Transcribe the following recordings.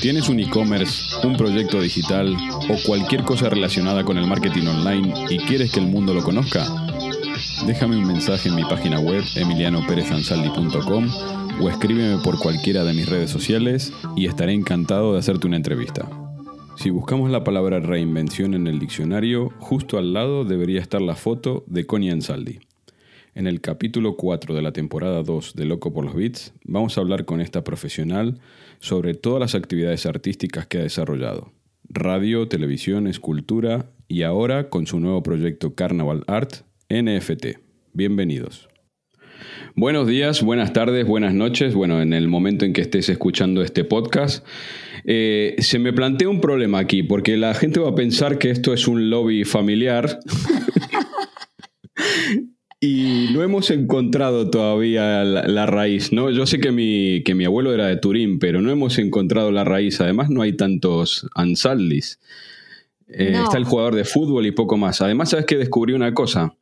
¿Tienes un e-commerce, un proyecto digital o cualquier cosa relacionada con el marketing online y quieres que el mundo lo conozca? Déjame un mensaje en mi página web emilianoperezansaldi.com o escríbeme por cualquiera de mis redes sociales y estaré encantado de hacerte una entrevista. Si buscamos la palabra reinvención en el diccionario, justo al lado debería estar la foto de Connie Ansaldi. En el capítulo 4 de la temporada 2 de Loco por los Beats, vamos a hablar con esta profesional sobre todas las actividades artísticas que ha desarrollado. Radio, televisión, escultura y ahora con su nuevo proyecto Carnaval Art, NFT. Bienvenidos. Buenos días, buenas tardes, buenas noches. Bueno, en el momento en que estés escuchando este podcast, eh, se me plantea un problema aquí, porque la gente va a pensar que esto es un lobby familiar. y no hemos encontrado todavía la, la, raíz, ¿no? Yo sé que mi, que mi abuelo era de Turín, pero no hemos encontrado la raíz. Además, no hay tantos Ansaldis. Eh, no. Está el jugador de fútbol y poco más. Además, ¿sabes que descubrí una cosa?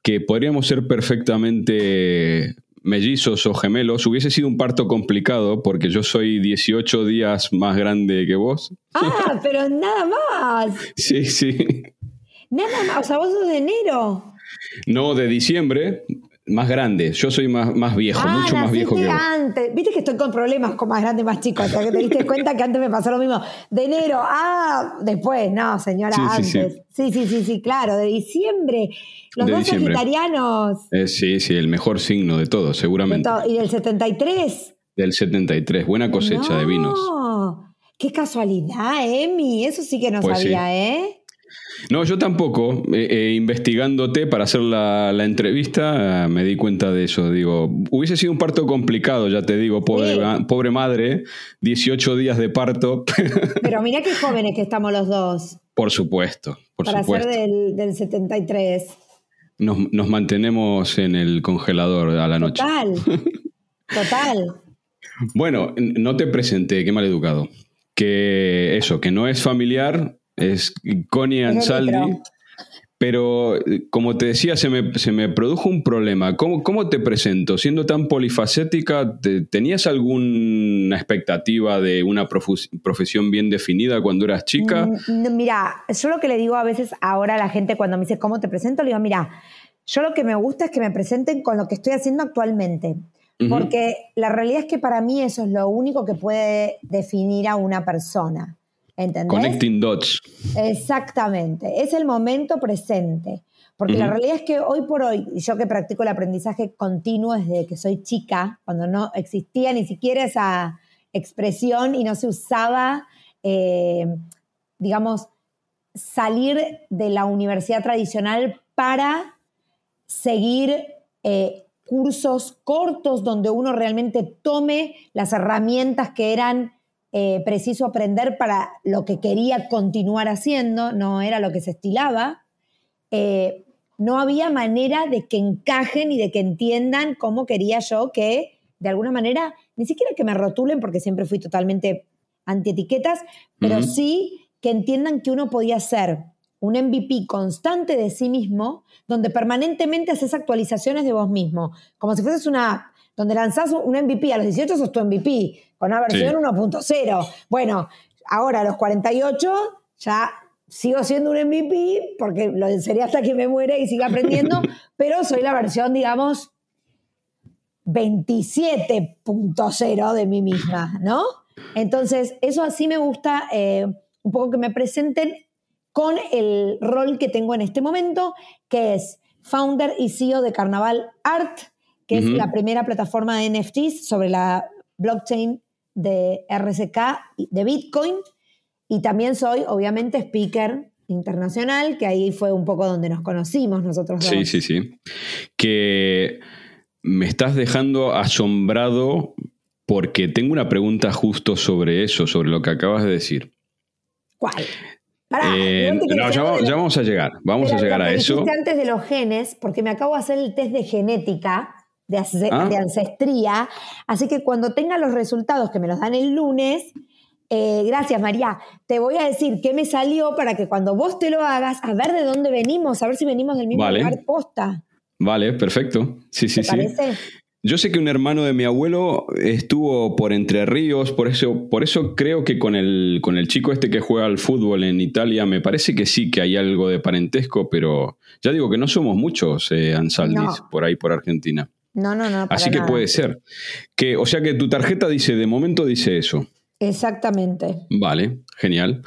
Que podríamos ser perfectamente mellizos o gemelos. Hubiese sido un parto complicado porque yo soy 18 días más grande que vos. Ah, pero nada más. Sí, sí. Nada más. O sea, vos sos de enero. No, de diciembre, más grande. Yo soy más, más viejo, ah, mucho más viejo que vos. antes. Viste que estoy con problemas con más grande y más chico. Hasta que te diste cuenta que antes me pasó lo mismo. De enero, ah, después, no, señora, Sí, antes. sí, sí. Sí, sí, claro. De diciembre. Los De dos diciembre. sagitarianos. Eh, sí, sí, el mejor signo de todos, de seguramente. todo. Y del 73. Del 73. Buena cosecha no. de vinos. Qué casualidad, Emi. Eso sí que no Pues sí. sabía, ¿eh? No, yo tampoco. Eh, eh, investigándote para hacer la, la entrevista, eh, me di cuenta de eso. Digo, hubiese sido un parto complicado, ya te digo, pobre, Sí. pobre madre, 18 días de parto. Pero mirá qué jóvenes que estamos los dos. por supuesto, por para supuesto. ser del, del 73. Nos, nos mantenemos en el congelador a la noche. Total. Total. Bueno, no te presenté, qué mal educado. Que eso, que no es familiar, es Connie Ansaldi. Pero, eh, como te decía, se me, se me produjo un problema. ¿Cómo, cómo te presento? Siendo tan polifacética, ¿te- ¿tenías alguna expectativa de una profesión bien definida cuando eras chica? Mm, no, Mira, yo lo que le digo a veces ahora a la gente cuando me dice cómo te presento, le digo, mira, yo lo que me gusta es que me presenten con lo que estoy haciendo actualmente. Porque la realidad es que para mí eso es lo único que puede definir a una persona. ¿Entendés? Connecting dots. Exactamente, es el momento presente. Porque la realidad es que hoy por hoy, yo que practico el aprendizaje continuo desde que soy chica, cuando no existía ni siquiera esa expresión y no se usaba, eh, digamos, salir de la universidad tradicional para seguir eh, cursos cortos donde uno realmente tome las herramientas que eran eh, preciso aprender para lo que quería continuar haciendo, no era lo que se estilaba. Eh, no había manera de que encajen y de que entiendan cómo quería yo que, de alguna manera, ni siquiera que me rotulen, porque siempre fui totalmente antietiquetas, pero sí que entiendan que uno podía ser un MVP constante de sí mismo, donde permanentemente haces actualizaciones de vos mismo, como si fueses una app, donde lanzás un MVP a los 18 sos tu MVP, con una versión Sí. 1.0. Bueno, ahora a los 48 ya sigo siendo un MVP, porque lo seré hasta que me muere y siga aprendiendo, pero soy la versión, digamos, 27.0 de mí misma, ¿no? Entonces, eso así me gusta eh, un poco que me presenten con el rol que tengo en este momento, que es founder y CEO de Carnaval Art, que es la primera plataforma de NFTs sobre la blockchain de RSK de Bitcoin. Y también soy, obviamente, speaker internacional, que ahí fue un poco donde nos conocimos nosotros dos. Sí, sí, sí. Que me estás dejando asombrado porque tengo una pregunta justo sobre eso, sobre lo que acabas de decir. ¿Cuál? Eh, no, ya, vamos a llegar, vamos a llegar a eso. antes de los genes, porque me acabo de hacer el test de genética, de, ah. de ancestría, así que cuando tenga los resultados que me los dan el lunes, eh, gracias María, te voy a decir qué me salió para que cuando vos te lo hagas, a ver de dónde venimos, a ver si venimos del mismo lugar posta. Vale, perfecto. Sí, sí, sí. Yo sé que un hermano de mi abuelo estuvo por Entre Ríos, por eso, por eso creo que con el, con el chico este que juega al fútbol en Italia, me parece que sí que hay algo de parentesco, pero ya digo que no somos muchos eh, Ansaldis por ahí, por Argentina. No, no, no. Así que puede ser. Que, o sea que tu tarjeta dice, de momento dice eso. Exactamente. Vale, genial.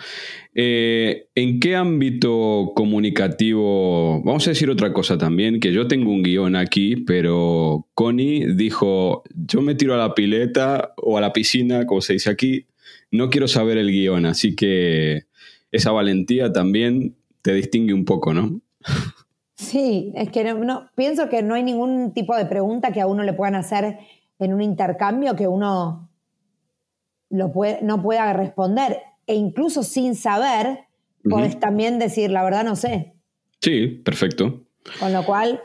Eh, ¿En qué ámbito comunicativo? Vamos a decir otra cosa también, que yo tengo un guion aquí, pero Connie dijo, yo me tiro a la pileta o a la piscina, como se dice aquí, no quiero saber el guion, así que esa valentía también te distingue un poco, ¿no? Sí, es que no, pienso que no hay ningún tipo de pregunta que a uno le puedan hacer en un intercambio que uno lo puede, no pueda responder. E incluso sin saber, puedes también decir, la verdad no sé. Sí, perfecto. Con lo cual,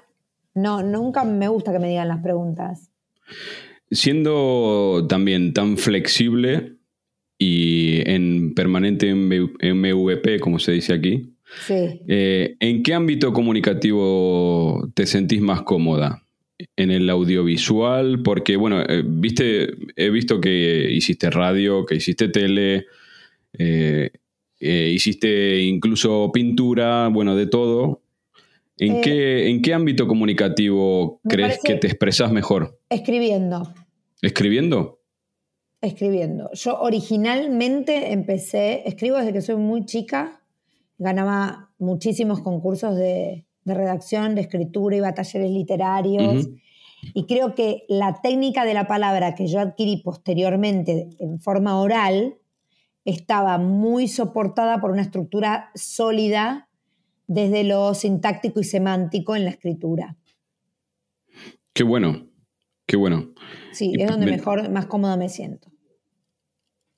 no, nunca me gusta que me digan las preguntas. Siendo también tan flexible y en permanente MVP, como se dice aquí, eh, ¿en qué ámbito comunicativo te sentís más cómoda? en el audiovisual? Porque, bueno, eh, viste, he visto que hiciste radio, que hiciste tele, eh, eh, hiciste incluso pintura, bueno, de todo. ¿En, qué, ¿En qué ámbito comunicativo crees que te expresas mejor? Escribiendo. ¿Escribiendo? Escribiendo. Yo originalmente empecé, escribo desde que soy muy chica, ganaba muchísimos concursos de, de redacción, de escritura, iba a talleres literarios. Y creo que la técnica de la palabra que yo adquirí posteriormente en forma oral estaba muy soportada por una estructura sólida desde lo sintáctico y semántico en la escritura. Qué bueno, qué bueno. Sí, es donde mejor, más cómoda me siento.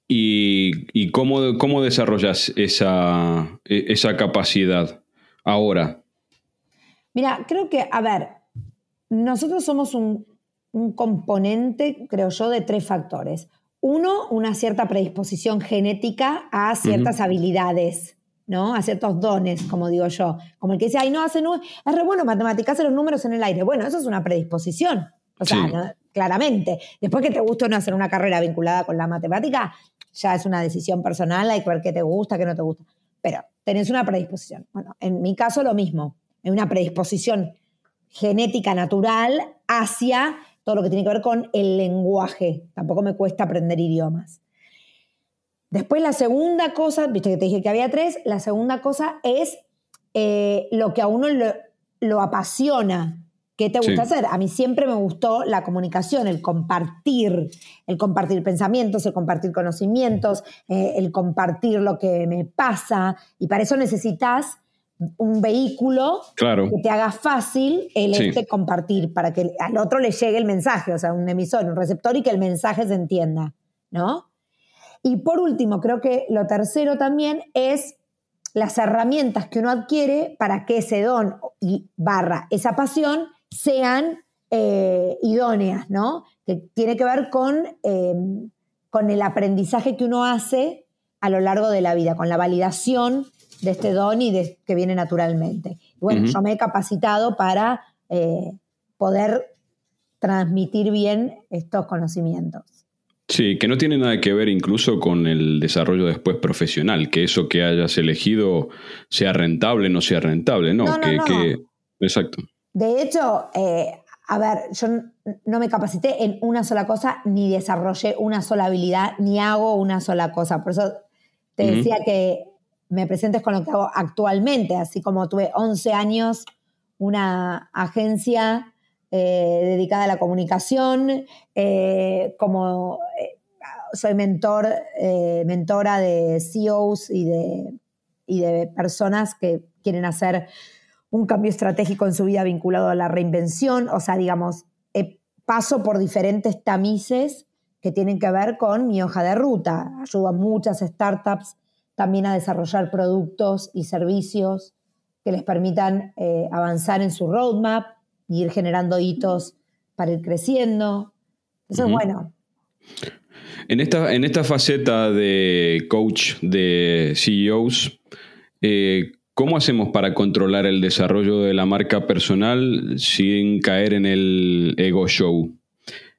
¿Y, cómo, cómo, desarrollas esa, e, esa capacidad ahora? Mira, creo que, a ver, nosotros somos un, componente, creo yo, de tres factores. Uno, una cierta predisposición genética a ciertas habilidades, ¿no? A ciertos dones, como digo yo. Como el que dice, ay, no, hace es re bueno matemáticas, hace los números en el aire. Bueno, eso es una predisposición. O sea, claramente. Después que te guste no hacer una carrera vinculada con la matemática, ya es una decisión personal, hay que ver qué te gusta, qué no te gusta. Pero tenés una predisposición. Bueno, en mi caso lo mismo una predisposición genética natural hacia todo lo que tiene que ver con el lenguaje. Tampoco me cuesta aprender idiomas. Después la segunda cosa, viste que te dije que había tres, la segunda cosa es eh, lo que a uno lo, apasiona. ¿Qué te gusta hacer? A mí siempre me gustó la comunicación, el compartir, el compartir pensamientos, el compartir conocimientos, eh, el compartir lo que me pasa. Y para eso necesitas un vehículo que te haga fácil el este compartir para que al otro le llegue el mensaje, o sea, un emisor, un receptor y que el mensaje se entienda, ¿no? Y por último, creo que lo tercero también es las herramientas que uno adquiere para que ese don y barra esa pasión sean eh, idóneas, ¿no? Que tiene que ver con, em, con el aprendizaje que uno hace a lo largo de la vida, con la validación de este don y de, que viene naturalmente. bueno, yo me he capacitado para eh, poder transmitir bien estos conocimientos. Sí, que no tiene nada que ver incluso con el desarrollo después profesional, que eso que hayas elegido sea rentable, no sea rentable, no, que, exacto. De hecho, eh, a ver, yo no me capacité en una sola cosa, ni desarrollé una sola habilidad, ni hago una sola cosa. Por eso te decía que me presentes con lo que hago actualmente, así como tuve 11 años una agencia eh, dedicada a la comunicación, eh, como eh, soy mentor, mentora de CEOs y de, y de personas que quieren hacer un cambio estratégico en su vida vinculado a la reinvención, o sea, digamos, paso por diferentes tamices que tienen que ver con mi hoja de ruta. Ayudo a muchas startups también a desarrollar productos y servicios que les permitan eh, avanzar en su roadmap y ir generando hitos para ir creciendo. Eso es bueno. En esta, en esta faceta de coach de CEOs, eh, ¿cómo hacemos para controlar el desarrollo de la marca personal sin caer en el ego show?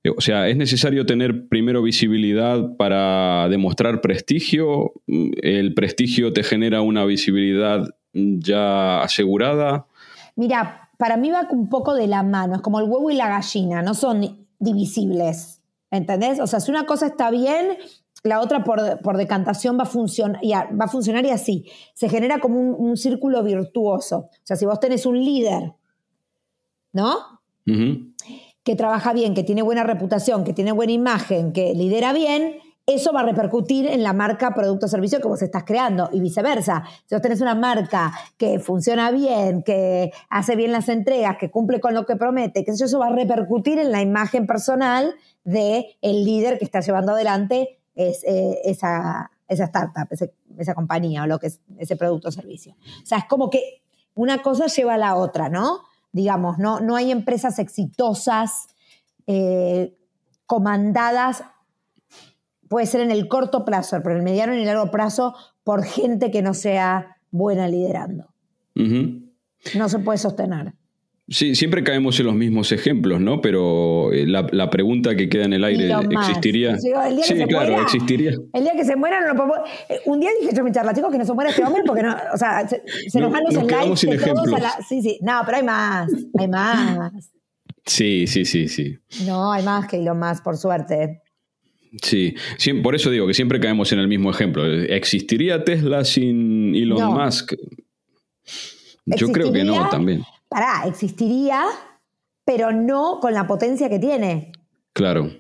Eh, o sea, ¿es necesario tener primero visibilidad para demostrar prestigio? ¿El prestigio te genera una visibilidad ya asegurada? Mira, para mí va un poco de la mano, es como el huevo y la gallina, no son divisibles. ¿Entendés? O sea, si una cosa está bien, la otra por, decantación va a, funcionar, y va a funcionar y así. Se genera como un, círculo virtuoso. O sea, si vos tenés un líder, ¿no? Que trabaja bien, que tiene buena reputación, que tiene buena imagen, que lidera bien, eso va a repercutir en la marca, producto o servicio que vos estás creando y viceversa. Si vos tenés una marca que funciona bien, que hace bien las entregas, que cumple con lo que promete, que eso va a repercutir en la imagen personal de el líder que está llevando adelante es, eh, esa, esa, startup, esa compañía o lo que es ese producto o servicio. O sea, es como que una cosa lleva a la otra, ¿no? Digamos, no, no hay empresas exitosas eh, comandadas puede ser en el corto plazo, pero en el mediano y el largo plazo, por gente que no sea buena liderando. No se puede sostener. Sí, siempre caemos en los mismos ejemplos, ¿no? Pero eh, la, pregunta que queda en el aire, ¿existiría? sí, claro, existiría. El día que se muera, no lo podemos... Eh, un día dije yo mi charla, chicos, que no se muera este hombre porque no, o sea, se, nos van los nos de todos a la... Sí, sí, no, pero hay más, hay más. Sí, sí, sí, sí. No, hay más que lo más, por suerte. Sí, por eso digo que siempre caemos en el mismo ejemplo. ¿Existiría Tesla sin Elon Musk? Yo creo que no también. Pará, existiría, pero no con la potencia que tiene. Claro.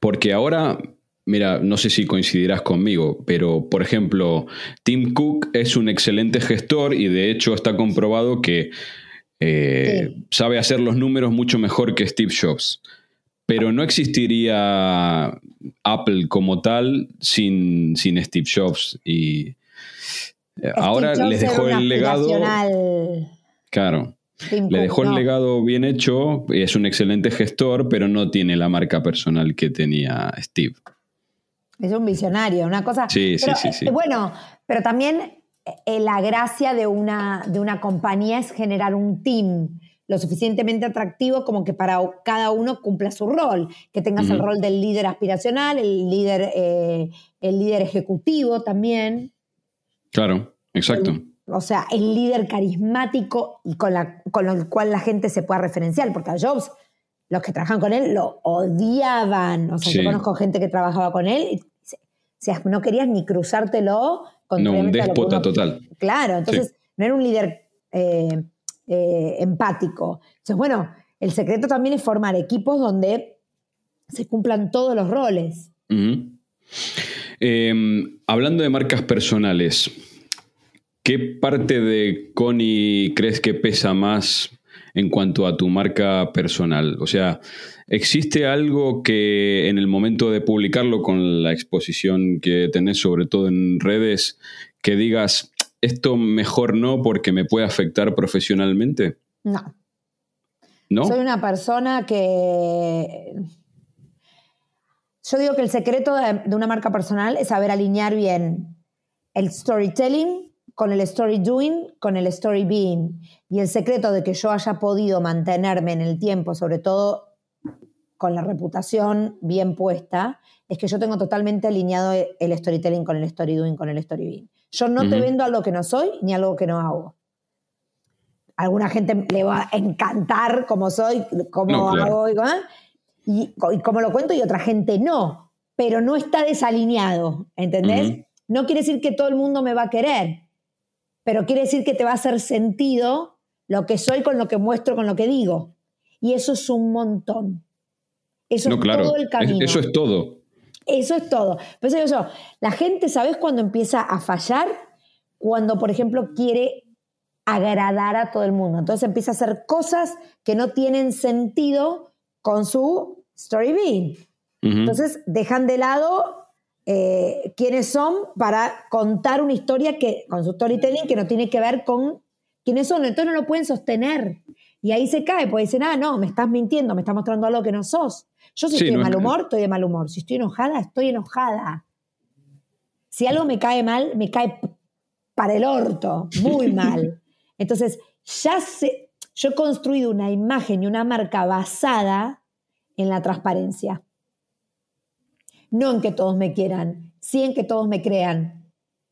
Porque ahora, mira, no sé si coincidirás conmigo, pero por ejemplo, Tim Cook es un excelente gestor y de hecho está comprobado que eh, sabe hacer los números mucho mejor que Steve Jobs pero no existiría Apple como tal sin, sin Steve Jobs. Y eh, ahora les dejó el legado. Claro. Le dejó el legado bien hecho, es un excelente gestor, pero no tiene la marca personal que tenía Steve. Es un visionario, una cosa. Sí, sí, sí, sí. Bueno, pero también eh, la gracia de una, de una compañía es generar un team lo suficientemente atractivo como que para cada uno cumpla su rol, que tengas el rol del líder aspiracional, el líder, eh, el líder ejecutivo también. Claro, exacto. O sea, el líder carismático y con, la, con el cual la gente se pueda referenciar, porque a Jobs, los que trabajan con él lo odiaban. O sea, yo conozco gente que trabajaba con él y o sea, no querías ni cruzártelo con No, un déspota total. Claro, entonces no era un líder eh, eh, empático. Entonces, bueno, el secreto también es formar equipos donde se cumplan todos los roles. Em, hablando de marcas personales, ¿qué parte de Connie crees que pesa más en cuanto a tu marca personal? O sea, ¿existe algo que en el momento de publicarlo con la exposición que tenés, sobre todo en redes, que digas, esto mejor no porque me puede afectar profesionalmente? No. ¿No? Soy una persona que... Yo digo que el secreto de, una marca personal es saber alinear bien el storytelling con el story doing, con el story being. Y el secreto de que yo haya podido mantenerme en el tiempo, sobre todo con la reputación bien puesta, es que yo tengo totalmente alineado el storytelling con el story doing, con el story being. Yo no te vendo algo que no soy ni algo que no hago. A alguna gente le va a encantar cómo soy, cómo hago y, cómo lo cuento y otra gente no. Pero no está desalineado, ¿entendés? No quiere decir que todo el mundo me va a querer, pero quiere decir que te va a hacer sentido lo que soy con lo que muestro, con lo que digo. Y eso es un montón. Eso es todo el camino. Eso es todo. Eso es todo. Pero eso yo, la gente, ¿sabes cuándo empieza a fallar? Cuando, por ejemplo, quiere agradar a todo el mundo. Entonces empieza a hacer cosas que no tienen sentido con su story being. Entonces dejan de lado eh, quiénes son para contar una historia que, con su storytelling que no tiene que ver con quiénes son. Entonces no lo pueden sostener. Y ahí se cae, porque dicen, ah, no, me estás mintiendo, me estás mostrando algo que no sos. Yo si estoy de mal humor, estoy de mal humor. Si estoy enojada, estoy enojada. Si algo me cae mal, me cae para el orto, muy mal. Entonces, ya sé, yo he construido una imagen y una marca basada en la transparencia. No en que todos me quieran, sí en que todos me crean,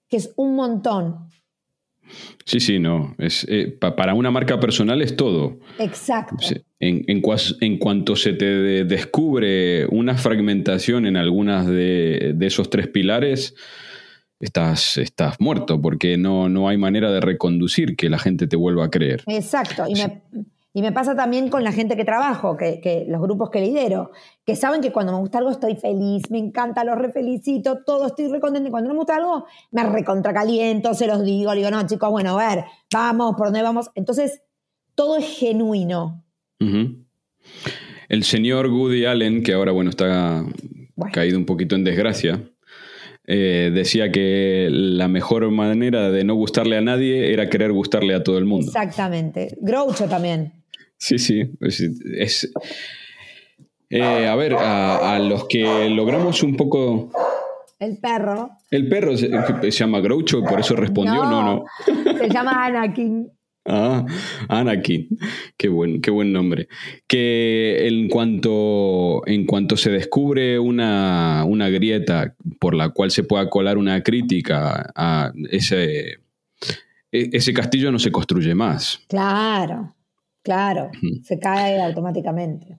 que es un montón. Sí, sí, no. Es, eh, para una marca personal es todo. Exacto. En, en, cuanto se te descubre una fragmentación en algunas de, de esos tres pilares, estás, estás muerto, porque no, no hay manera de reconducir que la gente te vuelva a creer. Exacto, y me, y me pasa también con la gente que trabajo, que, que, los grupos que lidero, que saben que cuando me gusta algo estoy feliz, me encanta, los refelicito, todo, estoy recontento. Y cuando no me gusta algo, me recontracaliento, se los digo, digo, no, chicos, bueno, a ver, vamos, ¿por dónde vamos? Entonces, todo es genuino. El señor Woody Allen, que ahora, bueno, está caído un poquito en desgracia, eh, decía que la mejor manera de no gustarle a nadie era querer gustarle a todo el mundo. Exactamente. Groucho también. Sí, sí. Es, eh, a ver, a, los que logramos un poco... El perro. El perro se, llama Groucho, por eso respondió, no, no. Se llama Anakin. Ah, Anakin, qué buen, qué buen nombre. Que en cuanto, en cuanto se descubre una, grieta por la cual se pueda colar una crítica a ese, e, ese castillo no se construye más. Claro, claro, se cae automáticamente.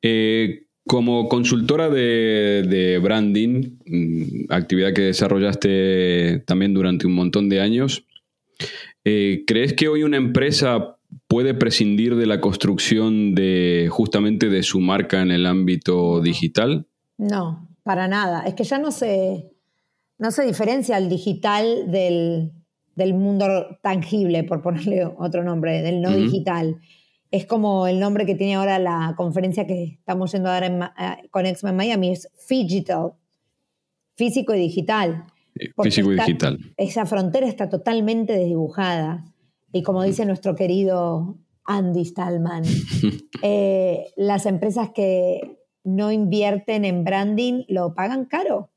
Eh, como consultora de, de, branding, mm, actividad que desarrollaste también durante un montón de años, eh, ¿Crees que hoy una empresa puede prescindir de la construcción de justamente de su marca en el ámbito digital? No, para nada. Es que ya no se, no se diferencia el digital del, mundo tangible, por ponerle otro nombre, del no digital. Es como el nombre que tiene ahora la conferencia que estamos yendo a dar en, eh, con Exma en Miami, es Digital, físico y digital. Físico y digital. Esa frontera está totalmente desdibujada. Y como dice nuestro querido Andy Stallman, eh, las empresas que no invierten en branding lo pagan caro.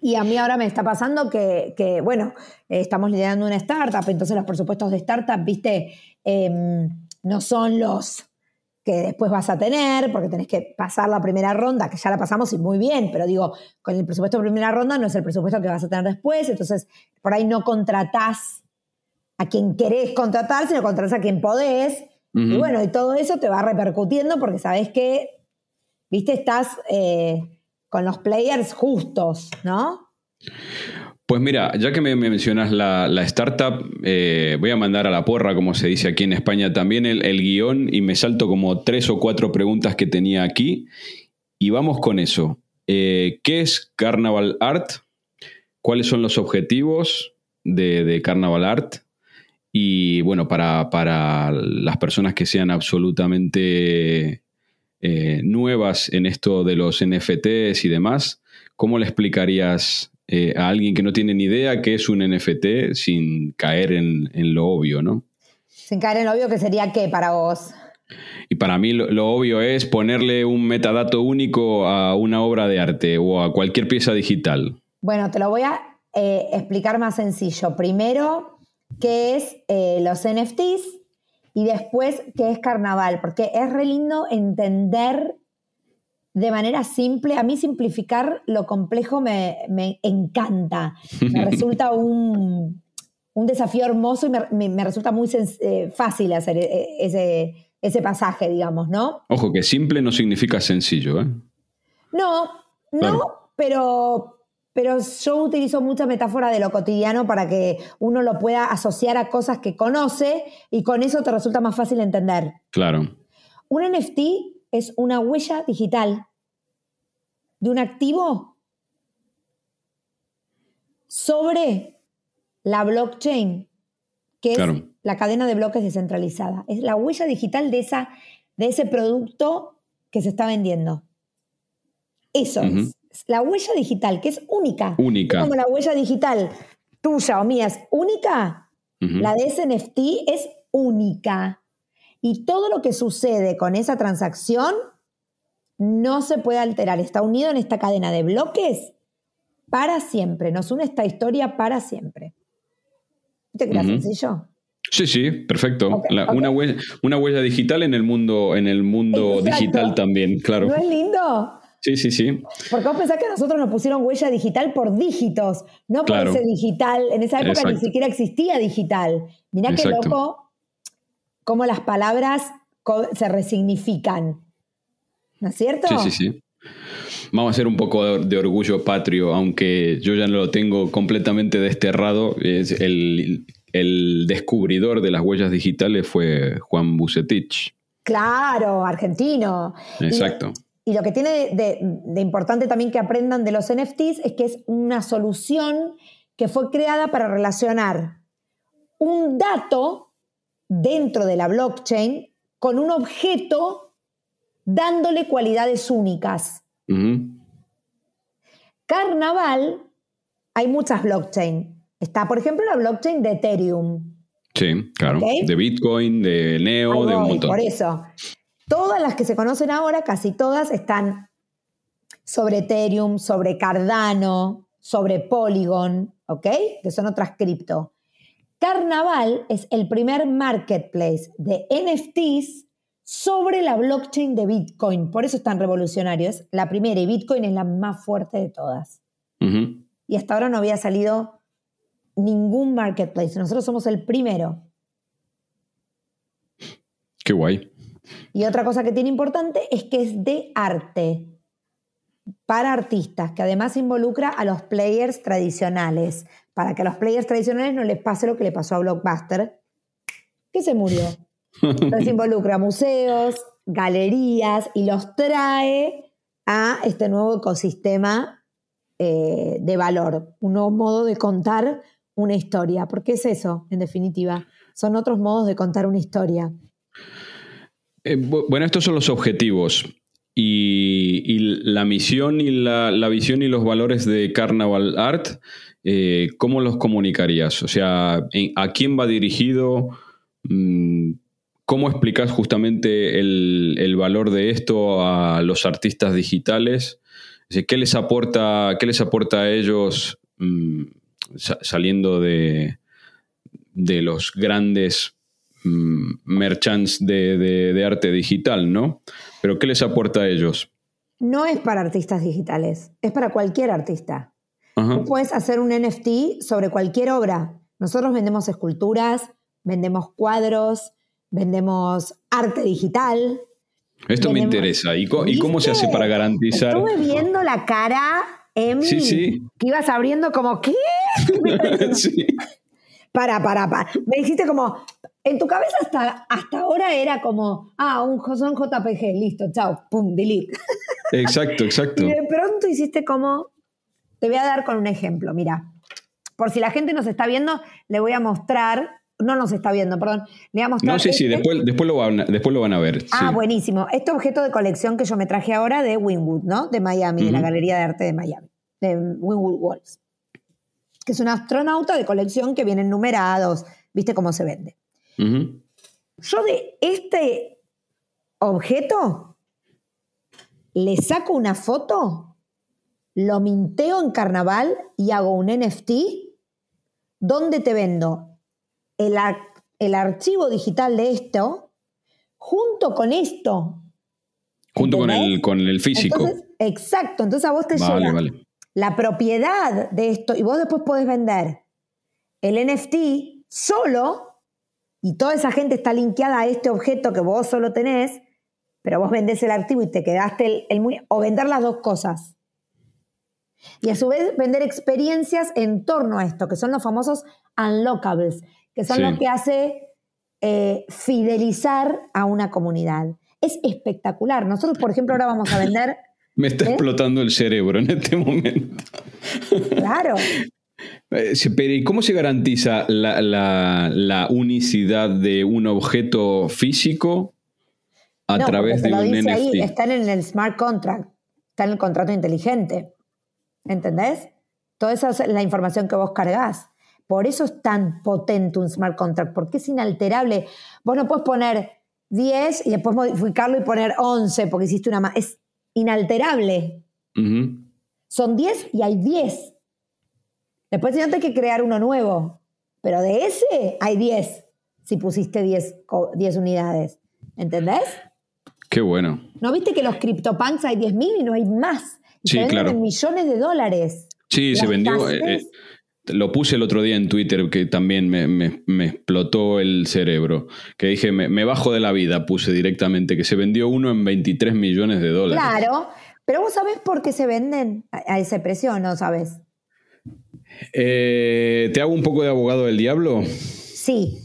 Y a mí ahora me está pasando que, bueno, estamos liderando una startup, entonces los presupuestos de startup, viste, em, no son los que después vas a tener, porque tenés que pasar la primera ronda, que ya la pasamos y muy bien, pero digo, con el presupuesto de primera ronda no es el presupuesto que vas a tener después, entonces por ahí no contratás a quien querés contratar, sino contratás a quien podés. Y bueno, y todo eso te va repercutiendo porque sabes que, viste, estás eh, con los players justos, ¿no? Pues mira, ya que me, mencionas la, startup, eh, voy a mandar a la porra, como se dice aquí en España, también el, guion y me salto como tres o cuatro preguntas que tenía aquí. Y vamos con eso. Eh, ¿Qué es Carnaval Art? ¿Cuáles son los objetivos de, Carnaval Art? Y bueno, para, las personas que sean absolutamente eh, nuevas en esto de los NFTs y demás, ¿cómo le explicarías eh, a alguien que no tiene ni idea qué es un NFT sin caer en, lo obvio, ¿no? Sin caer en lo obvio que sería qué para vos. Y para mí lo, obvio es ponerle un metadato único a una obra de arte o a cualquier pieza digital. Bueno, te lo voy a eh, explicar más sencillo. Primero, qué es los NFTs y después qué es carnaval, porque es re lindo entender de manera simple. A mí simplificar lo complejo me, encanta. Me resulta un, desafío hermoso y me, resulta muy eh, fácil hacer eh, ese, ese, pasaje, digamos, ¿no? Ojo, que simple no significa sencillo, ¿eh? No, no, pero, pero yo utilizo mucha metáfora de lo cotidiano para que uno lo pueda asociar a cosas que conoce y con eso te resulta más fácil entender. Claro. Un NFT es una huella digital de un activo sobre la blockchain, que es la cadena de bloques descentralizada. Es la huella digital de, esa, de ese producto que se está vendiendo. Eso es. La huella digital, que es única. Única. Como la huella digital tuya o mía es única, la de ese NFT es única. Y todo lo que sucede con esa transacción no se puede alterar. Está unido en esta cadena de bloques para siempre. Nos une esta historia para siempre. ¿Te creas sencillo? Sí, sí, perfecto. Una, huella, una, huella, digital en el mundo, en el mundo digital también, claro. ¿No es lindo? Sí, sí, sí. Porque vos pensás que a nosotros nos pusieron huella digital por dígitos, no por ese digital. En esa época ni siquiera existía digital. Mirá qué loco cómo las palabras se resignifican. ¿No es cierto? Sí, sí, sí. Vamos a hacer un poco de orgullo patrio, aunque yo ya no lo tengo completamente desterrado. Es el, descubridor de las huellas digitales fue Juan Bucetich. Claro, argentino. Exacto. Y lo que tiene de, importante también que aprendan de los NFTs es que es una solución que fue creada para relacionar un dato dentro de la blockchain con un objeto dándole cualidades únicas. Carnaval, hay muchas blockchain. Está, por ejemplo, la blockchain de Ethereum. Sí, claro. De Bitcoin, de Neo, de un montón. Por eso. Todas las que se conocen ahora, casi todas, están sobre Ethereum, sobre Cardano, sobre Polygon, ¿ok? Que son otras cripto. Carnaval es el primer marketplace de NFTs sobre la blockchain de Bitcoin. Por eso es tan revolucionario. Es la primera y Bitcoin es la más fuerte de todas. Y hasta ahora no había salido ningún marketplace. Nosotros somos el primero. Qué guay. Y otra cosa que tiene importante es que es de arte, para artistas, que además involucra a los players tradicionales, para que a los players tradicionales no les pase lo que le pasó a Blockbuster, que se murió. Entonces involucra a museos, galerías y los trae a este nuevo ecosistema eh, de valor, un nuevo modo de contar una historia. Porque es eso, en definitiva. Son otros modos de contar una historia. Eh, bueno, estos son los objetivos. Y, la misión y la, visión y los valores de Carnaval Art, eh, ¿cómo los comunicarías? O sea, ¿a quién va dirigido? Mm, ¿Cómo explicas justamente el, valor de esto a los artistas digitales? ¿Qué les aporta, qué les aporta a ellos mm, saliendo de, de los grandes merchants de, arte digital, ¿no? Pero ¿qué les aporta a ellos? No es para artistas digitales, es para cualquier artista. puedes hacer un NFT sobre cualquier obra. Nosotros vendemos esculturas, vendemos cuadros, vendemos arte digital. Esto me interesa. ¿Y, cómo se hace para garantizar? Estuve viendo la cara, Emi, sí, sí. que ibas abriendo como, ¿qué? sí. Para, para, para. Me dijiste como, en tu cabeza hasta, hasta ahora era como, ah, un son JPG, listo, chao, pum, delete. Exacto, exacto. y de pronto hiciste como, te voy a dar con un ejemplo, mira. Por si la gente nos está viendo, le voy a mostrar, no nos está viendo, perdón, le voy a mostrar. No, sí, sí, este después, después, lo van, después lo van a ver. Ah, buenísimo. Este objeto de colección que yo me traje ahora de Winwood, ¿no? De Miami, de la Galería de Arte de Miami, de Winwood Walls. Que es un astronauta de colección que vienen numerados, ¿viste cómo se vende? Yo de este objeto le saco una foto, lo minteo en carnaval y hago un NFT donde te vendo el, el archivo digital de esto junto con esto. Junto con el, con el físico. exacto, entonces a vos te llega la propiedad de esto y vos después podés vender el NFT solo y toda esa gente está linkeada a este objeto que vos solo tenés, pero vos vendés el activo y te quedaste el, muy... o vender las dos cosas. Y a su vez vender experiencias en torno a esto, que son los famosos unlockables, que son lo que hace eh, fidelizar a una comunidad. Es espectacular. Nosotros, por ejemplo, ahora vamos a vender... Me está ¿eh? explotando el cerebro en este momento. Claro. Eh, pero ¿y cómo se garantiza la, unicidad de un objeto físico a través de un NFT? están en el smart contract, está en el contrato inteligente. ¿Entendés? Toda esa es la información que vos cargas. Por eso es tan potente un smart contract, porque es inalterable. Vos no puedes poner 10 y después modificarlo y poner 11 porque hiciste una más. Es inalterable. Son 10 y hay 10. Después si no que crear uno nuevo. Pero de ese hay 10 si pusiste 10, 10 unidades. ¿Entendés? Qué bueno. ¿No viste que los CryptoPunks hay 10.000 y no hay más? Y sí, claro. millones de dólares. Sí, se vendió. Eh, eh, lo puse el otro día en Twitter que también me, explotó el cerebro. Que dije, me, bajo de la vida, puse directamente, que se vendió uno en 23 millones de dólares. Claro, pero vos sabés por qué se venden a ese precio, ¿no sabes? Eh, ¿Te hago un poco de abogado del diablo? Sí,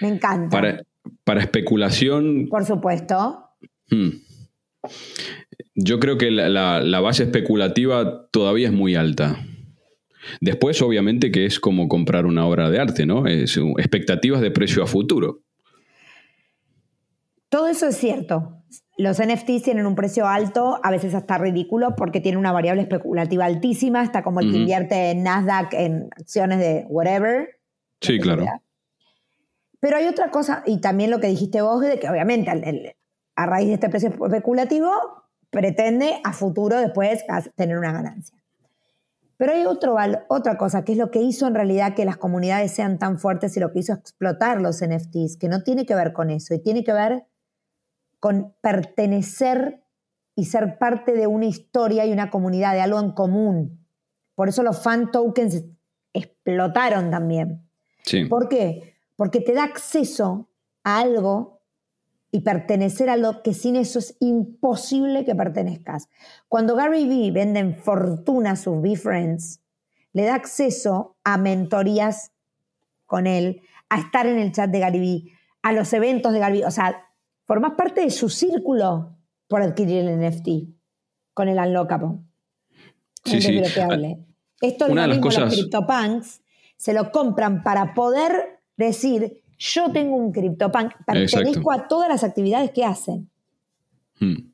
me encanta. Para, especulación. Por supuesto. Hmm. Yo creo que la, base especulativa todavía es muy alta. Después, obviamente, que es como comprar una obra de arte, ¿no? Es, expectativas de precio a futuro. Todo eso es cierto. Los NFTs tienen un precio alto, a veces hasta ridículo, porque tienen una variable especulativa altísima, está como el que invierte en Nasdaq, en acciones de whatever. Sí, claro. Pero hay otra cosa, y también lo que dijiste vos, de que obviamente a raíz de este precio especulativo pretende a futuro después tener una ganancia. Pero hay otro, otra cosa, que es lo que hizo en realidad que las comunidades sean tan fuertes y lo que hizo explotar los NFTs, que no tiene que ver con eso, y tiene que ver con pertenecer y ser parte de una historia y una comunidad, de algo en común. Por eso los fan tokens explotaron también. Sí. ¿Por qué? Porque te da acceso a algo y pertenecer a lo que sin eso es imposible que pertenezcas. Cuando Gary Vee vende en fortuna sus B-Friends, le da acceso a mentorías con él, a estar en el chat de Gary Vee, a los eventos de Gary Vee. O sea, formas parte de su círculo por adquirir el NFT con el Unlockable. Sí, sí. Ah, Esto es lo mismo cosas... los CryptoPunks se lo compran para poder decir yo tengo un CryptoPunk, pertenezco a todas las actividades que hacen. Hmm.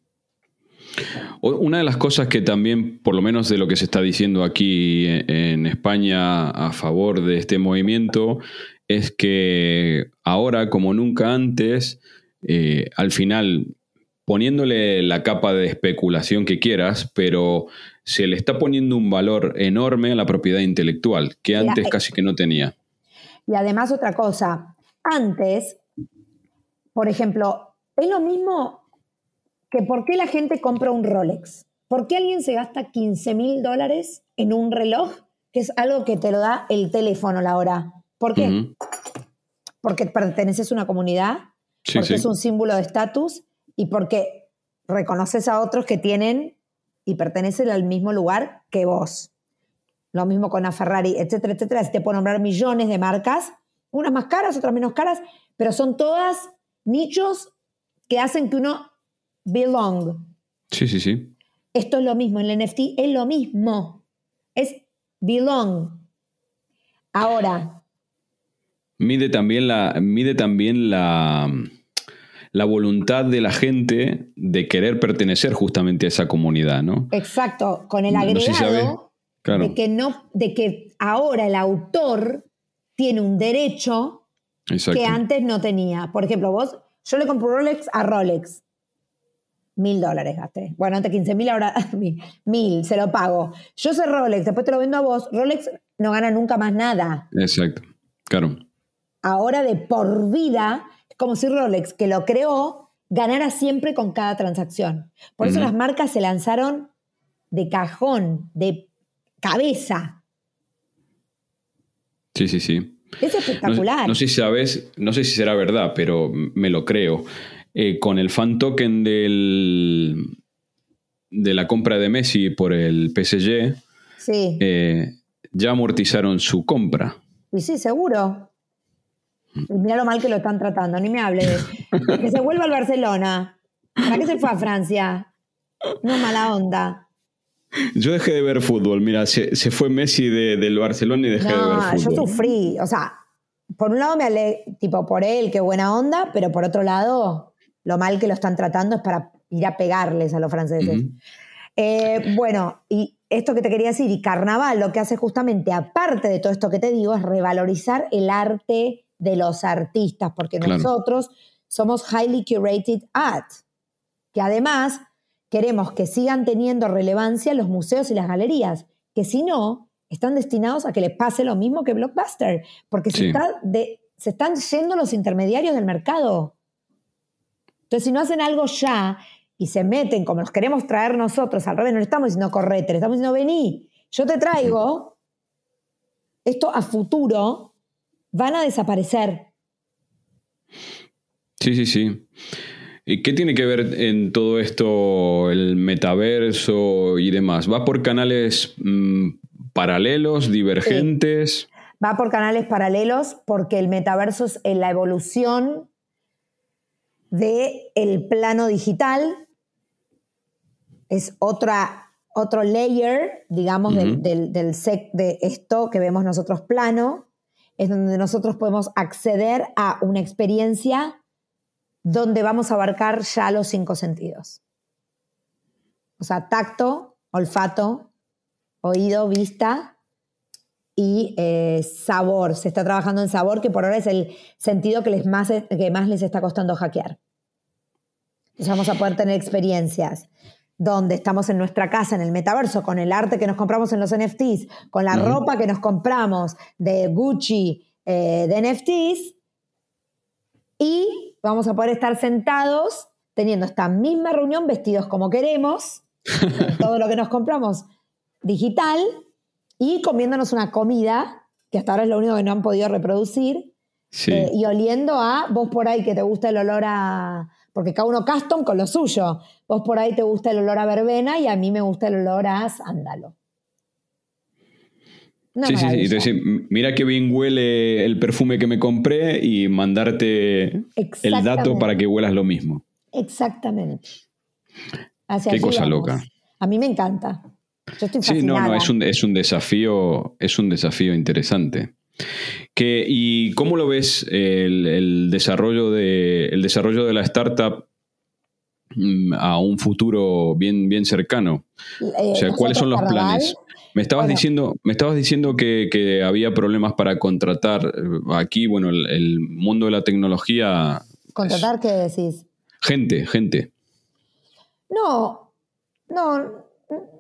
Una de las cosas que también, por lo menos de lo que se está diciendo aquí en España a favor de este movimiento, es que ahora, como nunca antes, eh, al final, poniéndole la capa de especulación que quieras, pero se le está poniendo un valor enorme a la propiedad intelectual, que antes casi que no tenía. Y además otra cosa, antes, por ejemplo, es lo mismo que por qué la gente compra un Rolex. ¿Por qué alguien se gasta 15 mil dólares en un reloj que es algo que te lo da el teléfono la hora? ¿Por qué? Porque perteneces a una comunidad, porque es un símbolo de estatus y porque reconoces a otros que tienen y pertenecen al mismo lugar que vos. Lo mismo con la Ferrari, etcétera, etcétera. Si te puedo nombrar millones de marcas unas más caras, otras menos caras, pero son todas nichos que hacen que uno belong. Sí, sí, sí. Esto es lo mismo, en el NFT es lo mismo. Es belong. Ahora. Mide también la, mide también la, la voluntad de la gente de querer pertenecer justamente a esa comunidad, ¿no? Exacto, con el agregado de que no, de que ahora el autor tiene un derecho que antes no tenía. Por ejemplo, vos, yo le compro Rolex a Rolex. Mil dólares gasté. Bueno, antes 15 mil, ahora mil, se lo pago. Yo sé Rolex, después te lo vendo a vos. Rolex no gana nunca más nada. Exacto, claro. Ahora de por vida, como si Rolex, que lo creó, ganara siempre con cada transacción. Por eso las marcas se lanzaron de cajón, de cabeza. Sí, sí, sí. Es espectacular. No, sé si sabes, no sé si será verdad, pero me lo creo. Eh, con el fan token del, de la compra de Messi por el PSG, sí. Eh, ya amortizaron su compra. Y sí, seguro. Mira lo mal que lo están tratando, ni me hable de que se vuelva al Barcelona. ¿Para qué se fue a Francia? No mala onda. Yo dejé de ver fútbol, mira, se, fue Messi del Barcelona y dejé de ver fútbol. Yo sufrí, o sea, por un lado me ale, tipo, por él, qué buena onda, pero por otro lado, lo mal que lo están tratando es para ir a pegarles a los franceses. Eh, bueno, y esto que te quería decir, y Carnaval lo que hace justamente, aparte de todo esto que te digo, es revalorizar el arte de los artistas, porque nosotros somos highly curated art, que además queremos que sigan teniendo relevancia los museos y las galerías, que si no, están destinados a que les pase lo mismo que Blockbuster, porque se, se están yendo los intermediarios del mercado. Entonces, si no hacen algo ya y se meten como los queremos traer nosotros, al revés, no le estamos diciendo correte, le estamos diciendo vení, yo te traigo, esto a futuro van a desaparecer. Sí, sí, sí. ¿Y qué tiene que ver en todo esto el metaverso y demás? ¿Va por canales mm, paralelos, divergentes? Va por canales paralelos porque el metaverso es la evolución del el plano digital es otra, otro layer, digamos, del, del, SEC de esto que vemos nosotros plano, es donde nosotros podemos acceder a una experiencia donde vamos a abarcar ya los cinco sentidos. O sea, tacto, olfato, oído, vista y eh, sabor. Se está trabajando en sabor, que por ahora es el sentido que, les más, que más les está costando hackear. Entonces vamos a poder tener experiencias donde estamos en nuestra casa, en el metaverso, con el arte que nos compramos en los NFTs, con la ropa que nos compramos de Gucci, eh, de NFTs, y vamos a poder estar sentados teniendo esta misma reunión vestidos como queremos, todo lo que nos compramos digital, y comiéndonos una comida, que hasta ahora es lo único que no han podido reproducir, eh, y oliendo a vos por ahí que te gusta el olor a, porque cada uno custom con lo suyo. Vos por ahí te gusta el olor a verbena y a mí me gusta el olor a sándalo. sí, sí, sí. Entonces, mira qué bien huele el perfume que me compré y mandarte el dato para que huelas lo mismo. Exactamente. qué cosa loca. A mí me encanta. Yo estoy Sí, no, no, es un, es un desafío, es un desafío interesante. ¿Y cómo lo ves el, desarrollo de, el desarrollo de la startup mm, a un futuro bien, bien cercano? Eh, o sea, ¿cuáles son los planes? Me estabas diciendo, me estabas diciendo que, había problemas para contratar. Eh, aquí, bueno, el, mundo de la tecnología. ¿Contratar qué decís? Gente, gente. No, no,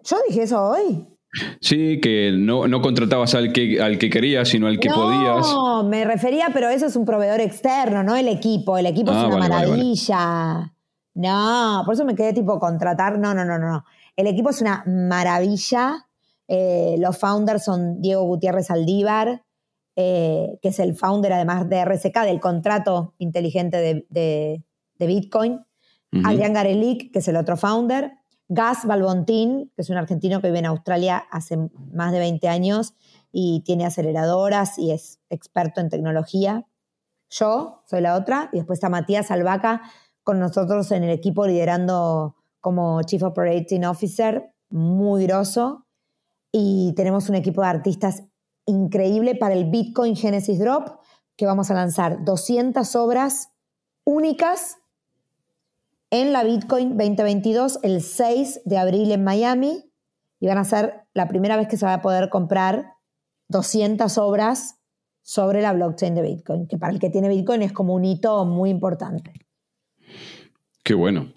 yo dije eso hoy. Sí, que no, contratabas al que, al que querías, sino al que podías. No, me refería, pero eso es un proveedor externo, no el equipo. El equipo es ah, una maravilla. No, por eso me quedé tipo contratar. No, no, no, no. El equipo es una maravilla. Eh, los founders son Diego Gutiérrez Aldívar, eh, que es el founder además de RSK, del contrato inteligente de, Bitcoin. Adrián Garelic, que es el otro founder. Gas Balbontín, que es un argentino que vive en Australia hace más de 20 años y tiene aceleradoras y es experto en tecnología. Yo soy la otra y después está Matías Albaca con nosotros en el equipo liderando como Chief Operating Officer, muy grosso. Y tenemos un equipo de artistas increíble para el Bitcoin Genesis Drop, que vamos a lanzar 200 obras únicas en la Bitcoin 2022 el 6 de abril en Miami y van a ser la primera vez que se va a poder comprar 200 obras sobre la blockchain de Bitcoin, que para el que tiene Bitcoin es como un hito muy importante. Qué bueno.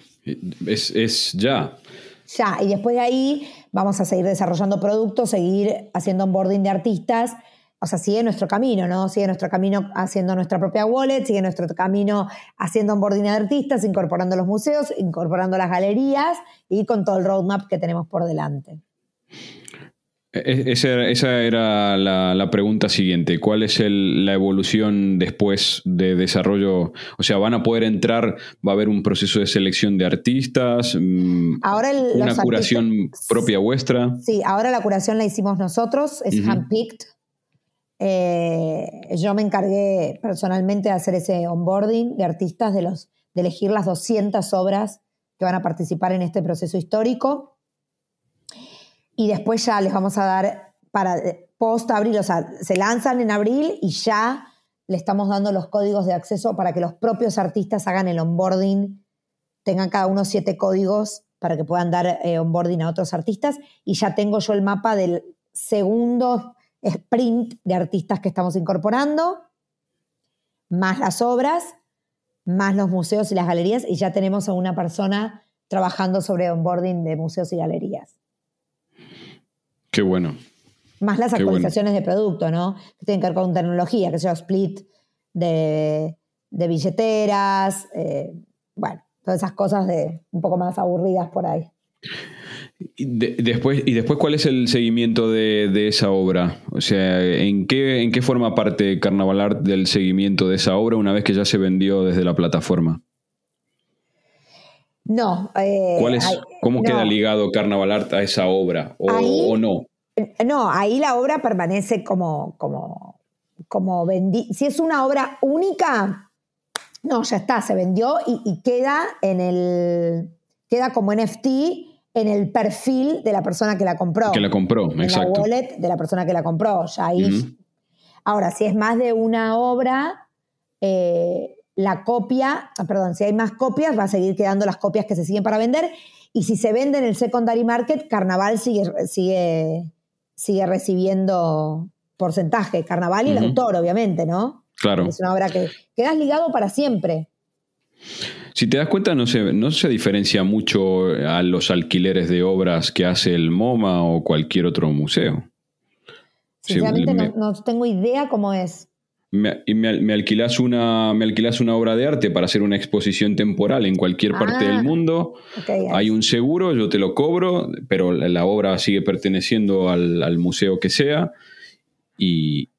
Es, es ya. Ya, y después de ahí vamos a seguir desarrollando productos, seguir haciendo onboarding de artistas o sea, sigue nuestro camino, ¿no? Sigue nuestro camino haciendo nuestra propia wallet, sigue nuestro camino haciendo onboarding de artistas, incorporando los museos, incorporando las galerías y con todo el roadmap que tenemos por delante. E, e, esa, era la, pregunta siguiente. ¿Cuál es la evolución después de desarrollo? O sea, ¿van a poder entrar? ¿Va a haber un proceso de selección de artistas? Mm, ahora ¿Una curación propia vuestra? Sí, ahora la curación la hicimos nosotros, es handpicked eh, yo me encargué personalmente de hacer ese onboarding de artistas, de, los, de elegir las 200 obras que van a participar en este proceso histórico. Y después ya les vamos a dar para eh, post abril, o sea, se lanzan en abril y ya le estamos dando los códigos de acceso para que los propios artistas hagan el onboarding, tengan cada uno siete códigos para que puedan dar eh, onboarding a otros artistas y ya tengo yo el mapa del segundo sprint de artistas que estamos incorporando, más las obras, más los museos y las galerías y ya tenemos a una persona trabajando sobre onboarding de museos y galerías. Qué bueno. Más las actualizaciones de producto, ¿no? Que tienen que ver con tecnología, que sea split de, billeteras, eh, bueno, todas esas cosas de un poco más aburridas por ahí. Y después, ¿Y después cuál es el seguimiento de, esa obra? O sea, ¿en qué, ¿en qué forma parte Carnaval Art del seguimiento de esa obra una vez que ya se vendió desde la plataforma? No. Eh, ¿Cómo queda ligado Carnaval Art a esa obra? ¿O, no? No, ahí la obra permanece como, como, como vendi Si es una obra única, no, ya está, se vendió y, queda en el. queda como NFT en el perfil de la persona que la compró. Que la compró, en exacto. la wallet de la persona que la compró. Ya ahí. Ahora, si es más de una obra, eh, la copia, ah, perdón, si hay más copias, va a seguir quedando las copias que se siguen para vender. Y si se vende en el secondary market, Carnaval sigue, sigue, sigue recibiendo porcentaje. Carnaval y el autor, obviamente, ¿no? Claro. Es una obra que quedas ligado para siempre. Si te das cuenta, no se, no se diferencia mucho a los alquileres de obras que hace el MoMA o cualquier otro museo. Sinceramente no, tengo idea cómo es me, me, alquilas una, me alquilas una obra de arte para hacer una exposición temporal en cualquier parte del ah, mundo. Hay un seguro, yo te lo cobro, pero la, obra sigue perteneciendo al, museo que sea y,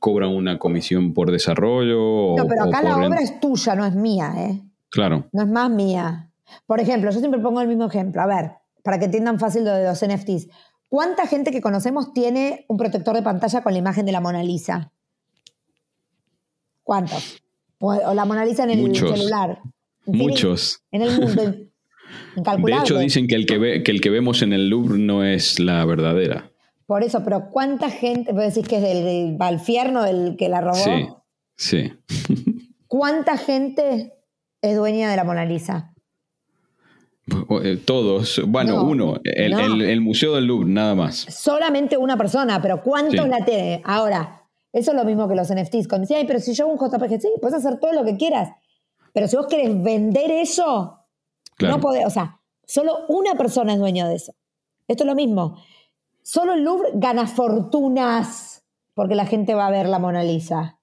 cobran una comisión por desarrollo. No, pero acá la obra es tuya, no es mía, ¿eh? Claro. No es más mía. Por ejemplo, yo siempre pongo el mismo ejemplo. A ver, para que entiendan fácil lo de los NFTs. ¿Cuánta gente que conocemos tiene un protector de pantalla con la imagen de la Mona Lisa? ¿Cuántos? O, la Mona Lisa en el celular. Muchos. En el mundo. De hecho, dicen que el que, ve, que el que vemos en el Louvre no es la verdadera. Por eso, pero ¿cuánta gente, vos decís que es del, Balfierno el que la robó? Sí, sí. ¿Cuánta gente es dueña de la Mona Lisa? Eh, todos, bueno, uno, el, Museo del Louvre, nada más. Solamente una persona, pero ¿cuántos la tiene? Ahora, eso es lo mismo que los NFTs. Cuando decían, pero si yo hago un JPG, sí, puedes hacer todo lo que quieras. Pero si vos querés vender eso, no podés, o sea, solo una persona es dueño de eso. Esto es lo mismo. Solo el Louvre gana fortunas porque la gente va a ver la Mona Lisa.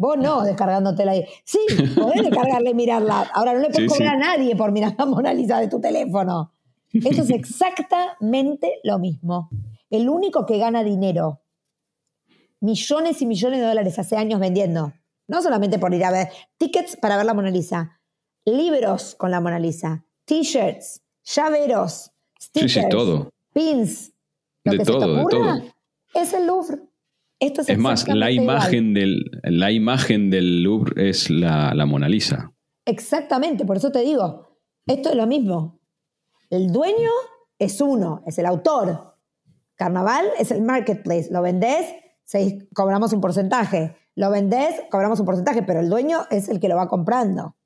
Vos no, descargándotela ahí. Sí, podés descargarle y mirarla. Ahora no le puedes cobrar a nadie por mirar la Mona Lisa de tu teléfono. Esto es exactamente lo mismo. El único que gana dinero millones y millones de dólares hace años vendiendo. No solamente por ir a ver tickets para ver la Mona Lisa, libros con la Mona Lisa, t-shirts, llaveros, stickers, todo. pins. de todo, de todo. Es el Louvre. Esto es, es más, la imagen, del, la imagen del Louvre es la, la Mona Lisa. Exactamente, por eso te digo, esto es lo mismo. El dueño es uno, es el autor. Carnaval es el marketplace. Lo vendés cobramos un porcentaje. Lo vendés, cobramos un porcentaje, pero el dueño es el que lo va comprando.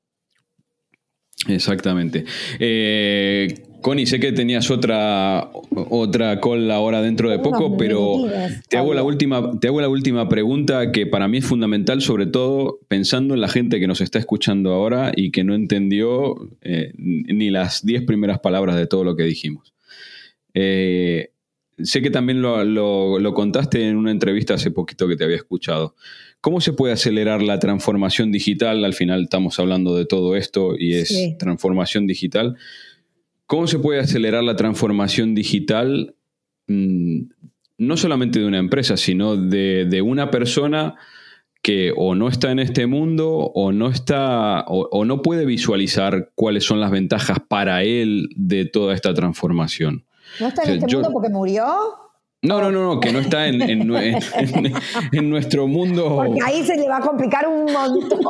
Exactamente. Eh, Connie, sé que tenías otra, otra call ahora dentro de poco, pero te hago, la última, te hago la última pregunta que para mí es fundamental, sobre todo pensando en la gente que nos está escuchando ahora y que no entendió eh, ni las diez primeras palabras de todo lo que dijimos. Eh, sé que también lo, contaste en una entrevista hace poquito que te había escuchado. ¿Cómo se puede acelerar la transformación digital? Al final estamos hablando de todo esto y es transformación digital. ¿Cómo se puede acelerar la transformación digital mm, no solamente de una empresa, sino de, una persona que o no está en este mundo o no está o no puede visualizar cuáles son las ventajas para él de toda esta transformación? ¿No está en este mundo porque murió? No, no, no, no, que no está en, nuestro mundo. Porque ahí se le va a complicar un montón.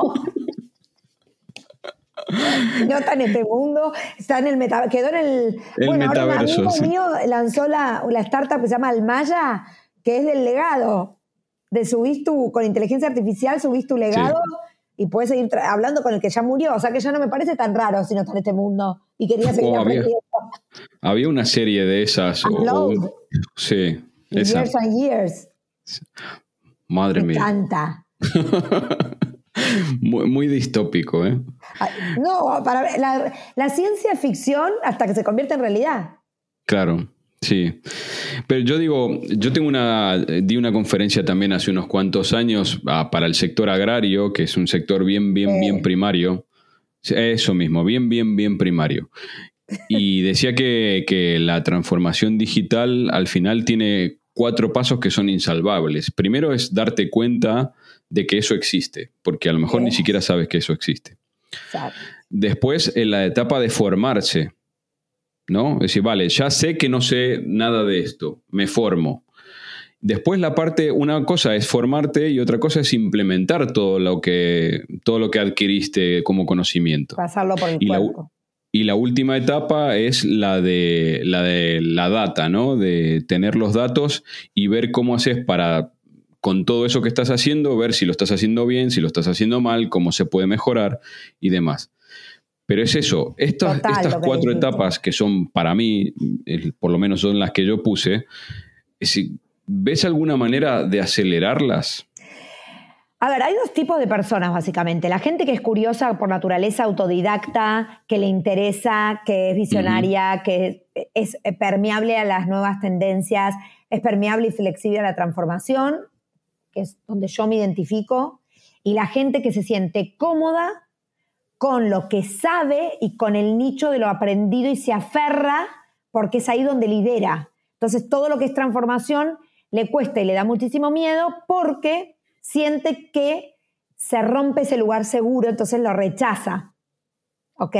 no está en este mundo, está en el metaverso. Quedó en el. el bueno, metaverso. un amigo mío lanzó la, la, startup que se llama Almaya, que es del legado. De subir tu, con inteligencia artificial, subís tu legado y puedes seguir hablando con el que ya murió. O sea que ya no me parece tan raro si no está en este mundo y quería seguir aprendiendo. Había una serie de esas. Sí, esa. Years and years. Madre Me mía. encanta. Muy, muy distópico, ¿eh? No, para la, la ciencia ficción hasta que se convierte en realidad. Claro, sí. Pero yo digo, yo tengo una, di una conferencia también hace unos cuantos años ah, para el sector agrario, que es un sector bien, bien, bien primario. Eso mismo, bien, bien, bien primario. Y decía que, que la transformación digital al final tiene cuatro pasos que son insalvables. Primero es darte cuenta de que eso existe, porque a lo mejor ni siquiera sabes que eso existe. Exacto. Después, en la etapa de formarse, ¿no? Es decir, vale, ya sé que no sé nada de esto, me formo. Después la parte, una cosa es formarte y otra cosa es implementar todo lo que, todo lo que adquiriste como conocimiento. Pasarlo por el Y la, cuerpo. Y la última etapa es la de, la de la data, ¿no? De tener los datos y ver cómo haces para, con todo eso que estás haciendo, ver si lo estás haciendo bien, si lo estás haciendo mal, cómo se puede mejorar y demás. Pero es eso, estas, Total, estas cuatro dijiste. etapas que son para mí, por lo menos son las que yo puse, si- ¿ves alguna manera de acelerarlas? A ver, hay dos tipos de personas básicamente. La gente que es curiosa por naturaleza, autodidacta, que le interesa, que es visionaria, que es permeable a las nuevas tendencias, es permeable y flexible a la transformación, que es donde yo me identifico. Y la gente que se siente cómoda con lo que sabe y con el nicho de lo aprendido y se aferra porque es ahí donde lidera. Entonces todo lo que es transformación le cuesta y le da muchísimo miedo porque siente que se rompe ese lugar seguro, entonces lo rechaza. ¿Ok?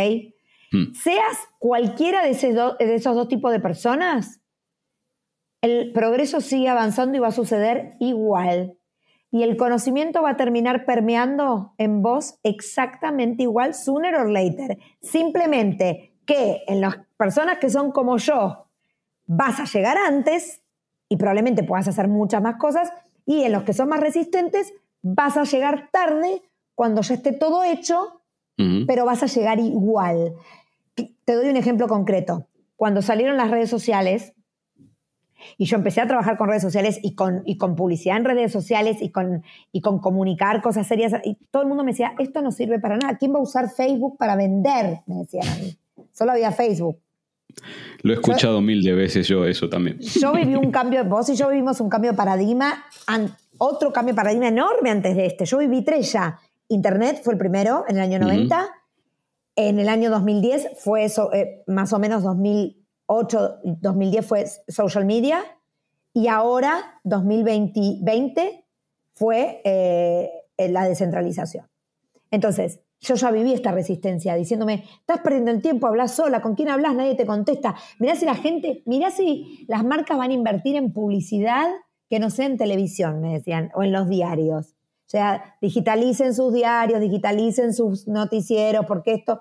Hmm. Seas cualquiera de, ese do- de esos dos tipos de personas, el progreso sigue avanzando y va a suceder igual. Y el conocimiento va a terminar permeando en vos exactamente igual, sooner or later. Simplemente que en las personas que son como yo, vas a llegar antes y probablemente puedas hacer muchas más cosas. Y en los que son más resistentes, vas a llegar tarde cuando ya esté todo hecho pero vas a llegar igual. Te doy un ejemplo concreto. Cuando salieron las redes sociales, y yo empecé a trabajar con redes sociales y con, y con publicidad en redes sociales y con, y con comunicar cosas serias, y todo el mundo me decía, esto no sirve para nada. ¿Quién va a usar Facebook para vender? Me decían a mí. Solo había Facebook. Lo he escuchado mil de veces yo, eso también. Yo viví un cambio, vos y yo vivimos un cambio de paradigma, otro cambio de paradigma enorme antes de este. Yo viví tres ya. Internet fue el primero en el año Ujú. 90. En el año 2010 fue eso, eh, más o menos 2008, 2010 fue social media. Y ahora, 2020, fue eh, la descentralización. Entonces, yo ya viví esta resistencia diciéndome, estás perdiendo el tiempo, hablas sola, ¿con quién hablas? Nadie te contesta. Mirá si la gente, mirá si las marcas van a invertir en publicidad que no sea en televisión, me decían, o en los diarios. O sea, digitalicen sus diarios, digitalicen sus noticieros, porque esto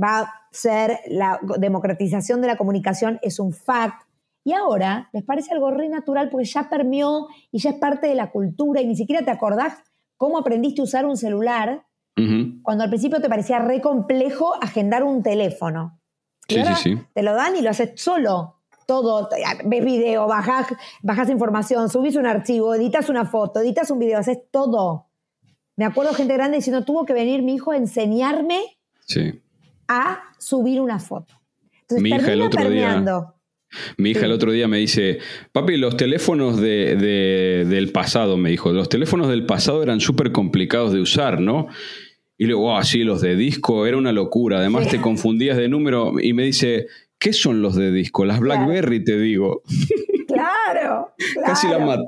va a ser la democratización de la comunicación, es un fact. Y ahora les parece algo re natural porque ya permeó y ya es parte de la cultura y ni siquiera te acordás cómo aprendiste a usar un celular. Cuando al principio te parecía re complejo agendar un teléfono. Y Sí, ahora sí, sí. Te lo dan y lo haces solo. Todo, ves video, bajás, bajás información, subís un archivo, editas una foto, editas un video, haces todo. Me acuerdo gente grande diciendo, tuvo que venir mi hijo a enseñarme Sí. a subir una foto. Entonces, Mi hija el otro día- permeando. Mi hija Sí. el otro día me dice, papi, los teléfonos de, de- del pasado, me dijo, los teléfonos del pasado eran súper complicados de usar, ¿no? Y luego, ah, sí, los de disco, era una locura. Además Sí. te confundías de número y me dice, ¿qué son los de disco? Las BlackBerry, te digo. Claro, Casi la mato.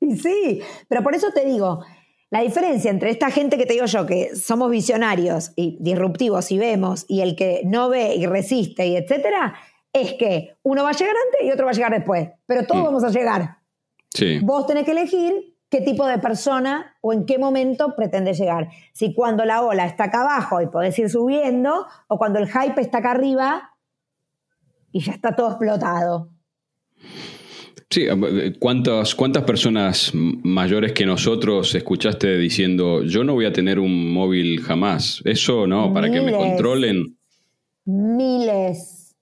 Y sí, pero por eso te digo, la diferencia entre esta gente que te digo yo, que somos visionarios y disruptivos y vemos, y el que no ve y resiste y etcétera, es que uno va a llegar antes y otro va a llegar después, pero todos Mm. vamos a llegar. Sí, Vos tenés que elegir qué tipo de persona o en qué momento pretendes llegar. Si cuando la ola está acá abajo y podés ir subiendo, o cuando el hype está acá arriba y ya está todo explotado. sí. ¿Cuántas, ¿Cuántas personas mayores que nosotros escuchaste diciendo, yo no voy a tener un móvil jamás? Eso no, para que me controlen. Miles.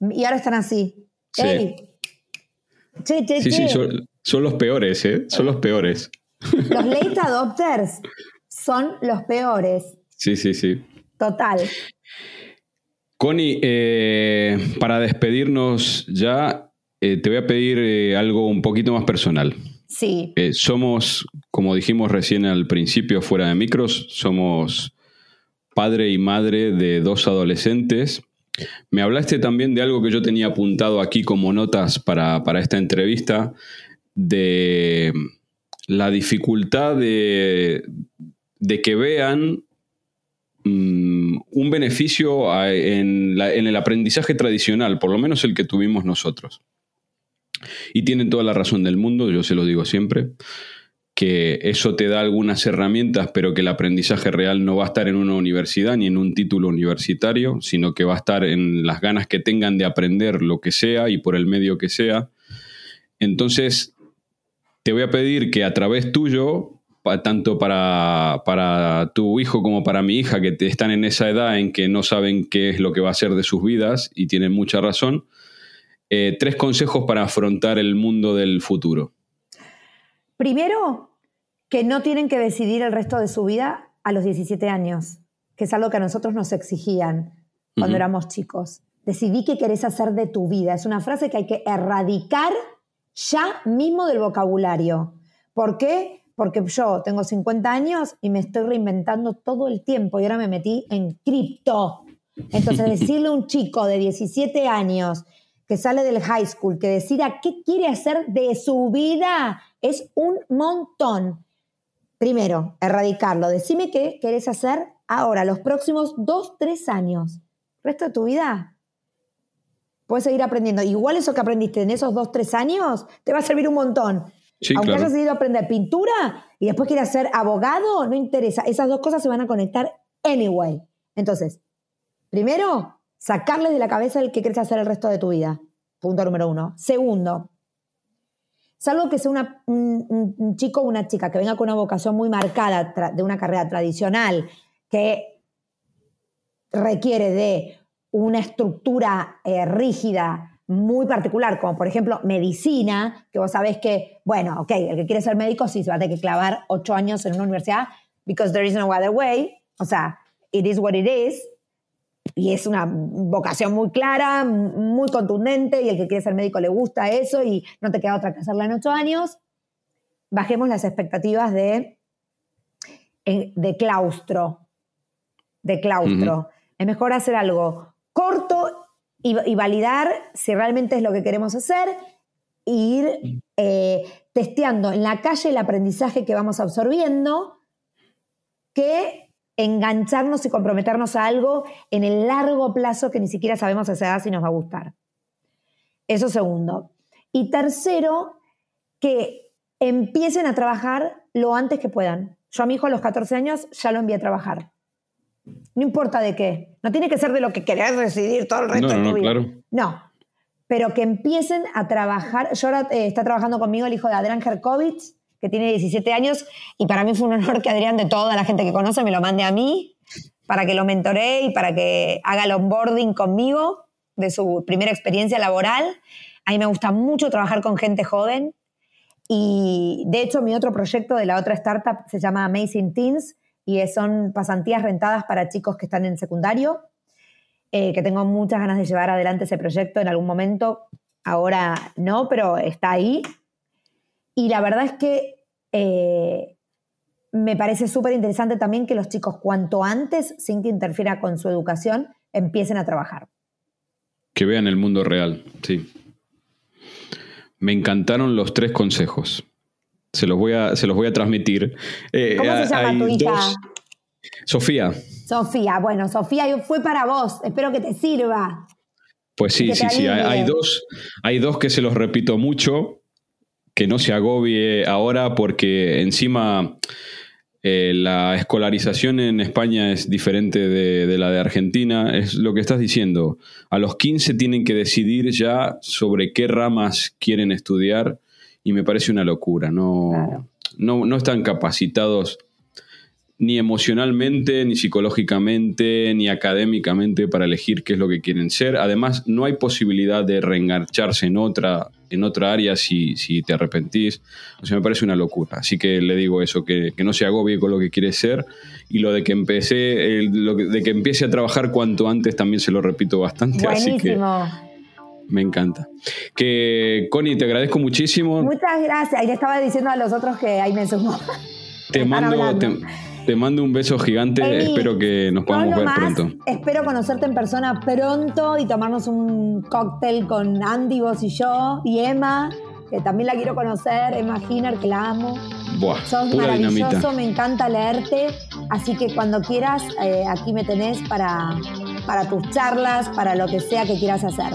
Y ahora están así. Sí. Ey. Che, che, Sí, che. sí, son, son los peores, ¿eh? Son los peores. Los late adopters son los peores. Sí, sí, sí. Total. Connie, eh, para despedirnos ya, eh, te voy a pedir eh, algo un poquito más personal. Sí. Somos, como dijimos recién al principio fuera de micros, somos padre y madre de dos adolescentes. Me hablaste también de algo que yo tenía apuntado aquí como notas para, para esta entrevista, de la dificultad de, de que vean mm, un beneficio en, la- en el aprendizaje tradicional, por lo menos el que tuvimos nosotros. Y tienen toda la razón del mundo, yo se lo digo siempre, que eso te da algunas herramientas, pero que el aprendizaje real no va a estar en una universidad ni en un título universitario, sino que va a estar en las ganas que tengan de aprender lo que sea y por el medio que sea. Entonces, te voy a pedir que a través tuyo, pa- tanto para, para tu hijo como para mi hija, que te- están en esa edad en que no saben qué es lo que va a ser de sus vidas y tienen mucha razón, eh, tres consejos para afrontar el mundo del futuro. Primero, que no tienen que decidir el resto de su vida a los 17 años, que es algo que a nosotros nos exigían cuando éramos chicos. Decidí qué querés hacer de tu vida. Es una frase que hay que erradicar ya mismo del vocabulario. ¿Por qué? Porque yo tengo 50 años y me estoy reinventando todo el tiempo y ahora me metí en cripto. Entonces, decirle a un chico de 17 años que sale del high school, que decida qué quiere hacer de su vida, es un montón. Primero, erradicarlo. Decime qué querés hacer ahora, los próximos dos, tres años. Resto de tu vida. Puedes seguir aprendiendo. Igual eso que aprendiste en esos dos, tres años te va a servir un montón. Sí, Aunque claro. hayas decidido aprender pintura y después quieras ser abogado, no interesa. Esas dos cosas se van a conectar anyway. Entonces, primero, sacarles de la cabeza el que quieres hacer el resto de tu vida. Punto número uno. Segundo, salvo que sea una- un, chico o una chica que venga con una vocación muy marcada de una carrera tradicional que requiere de una estructura eh, rígida muy particular, como por ejemplo medicina, que vos sabés que, bueno, ok, el que quiere ser médico sí se va a tener que clavar ocho años en una universidad, because there is no other way, o sea, it is what it is, y es una vocación muy clara, muy contundente, y el que quiere ser médico le gusta eso, y no te queda otra que hacerla en ocho años, bajemos las expectativas de, eh, de claustro, de claustro. Es mejor hacer algo corto y, validar si realmente es lo que queremos hacer, e ir eh, testeando en la calle el aprendizaje que vamos absorbiendo, que engancharnos y comprometernos a algo en el largo plazo que ni siquiera sabemos a esa edad si nos va a gustar. Eso segundo. Y tercero, que empiecen a trabajar lo antes que puedan. Yo a mi hijo a los 14 años ya lo envié a trabajar. No importa de qué. No tiene que ser de lo que querés decidir todo el resto No, de no, tu no, vida. claro. No. Pero que empiecen a trabajar. Yo ahora eh, está trabajando conmigo el hijo de Adrián Herkovich, que tiene 17 años, y para mí fue un honor que Adrián, de toda la gente que conoce, me lo mande a mí para que lo mentoree y para que haga el onboarding conmigo de su primera experiencia laboral. A mí me gusta mucho trabajar con gente joven. Y de hecho, mi otro proyecto de la otra startup se llama Amazing Teens y son pasantías rentadas para chicos que están en secundario, eh, que tengo muchas ganas de llevar adelante ese proyecto en algún momento. Ahora no, pero está ahí. Y la verdad es que eh, me parece súper interesante también que los chicos cuanto antes, sin que interfiera con su educación, empiecen a trabajar. Que vean el mundo real, sí. Me encantaron los tres consejos. Se los voy a, se los voy a transmitir. Eh, ¿Cómo se llama tu hija? dos- Sofía. Sofía, bueno, Sofía fue para vos, espero que te sirva. Pues sí, sí, sí. Hay dos, hay dos que se los repito mucho, que no se agobie ahora porque encima eh, la escolarización en España es diferente de, de la de Argentina. Es lo que estás diciendo. A los 15 tienen que decidir ya sobre qué ramas quieren estudiar y me parece una locura. No, Claro. no, no están capacitados. ni emocionalmente, ni psicológicamente, ni académicamente para elegir qué es lo que quieren ser. Además, no hay posibilidad de reengancharse en otra, en otra área si, si te arrepentís. O sea, me parece una locura. Así que le digo eso, que, no se agobie con lo que quiere ser. Y lo de que empecé, lo de que empiece a trabajar cuanto antes también se lo repito bastante. Así que me encanta. Que, Connie, te agradezco muchísimo. Muchas gracias. Y le estaba diciendo a los otros que ahí me sumo. Te mando, te mando un beso gigante. Espero que nos podamos ver pronto. Espero conocerte en persona pronto y tomarnos un cóctel con Andy, vos y yo, y Emma, que también la quiero conocer. Emma Giner, que la amo. Buah, Sos maravilloso, me encanta leerte. Así que cuando quieras, eh, aquí me tenés para, para tus charlas, para lo que sea que quieras hacer.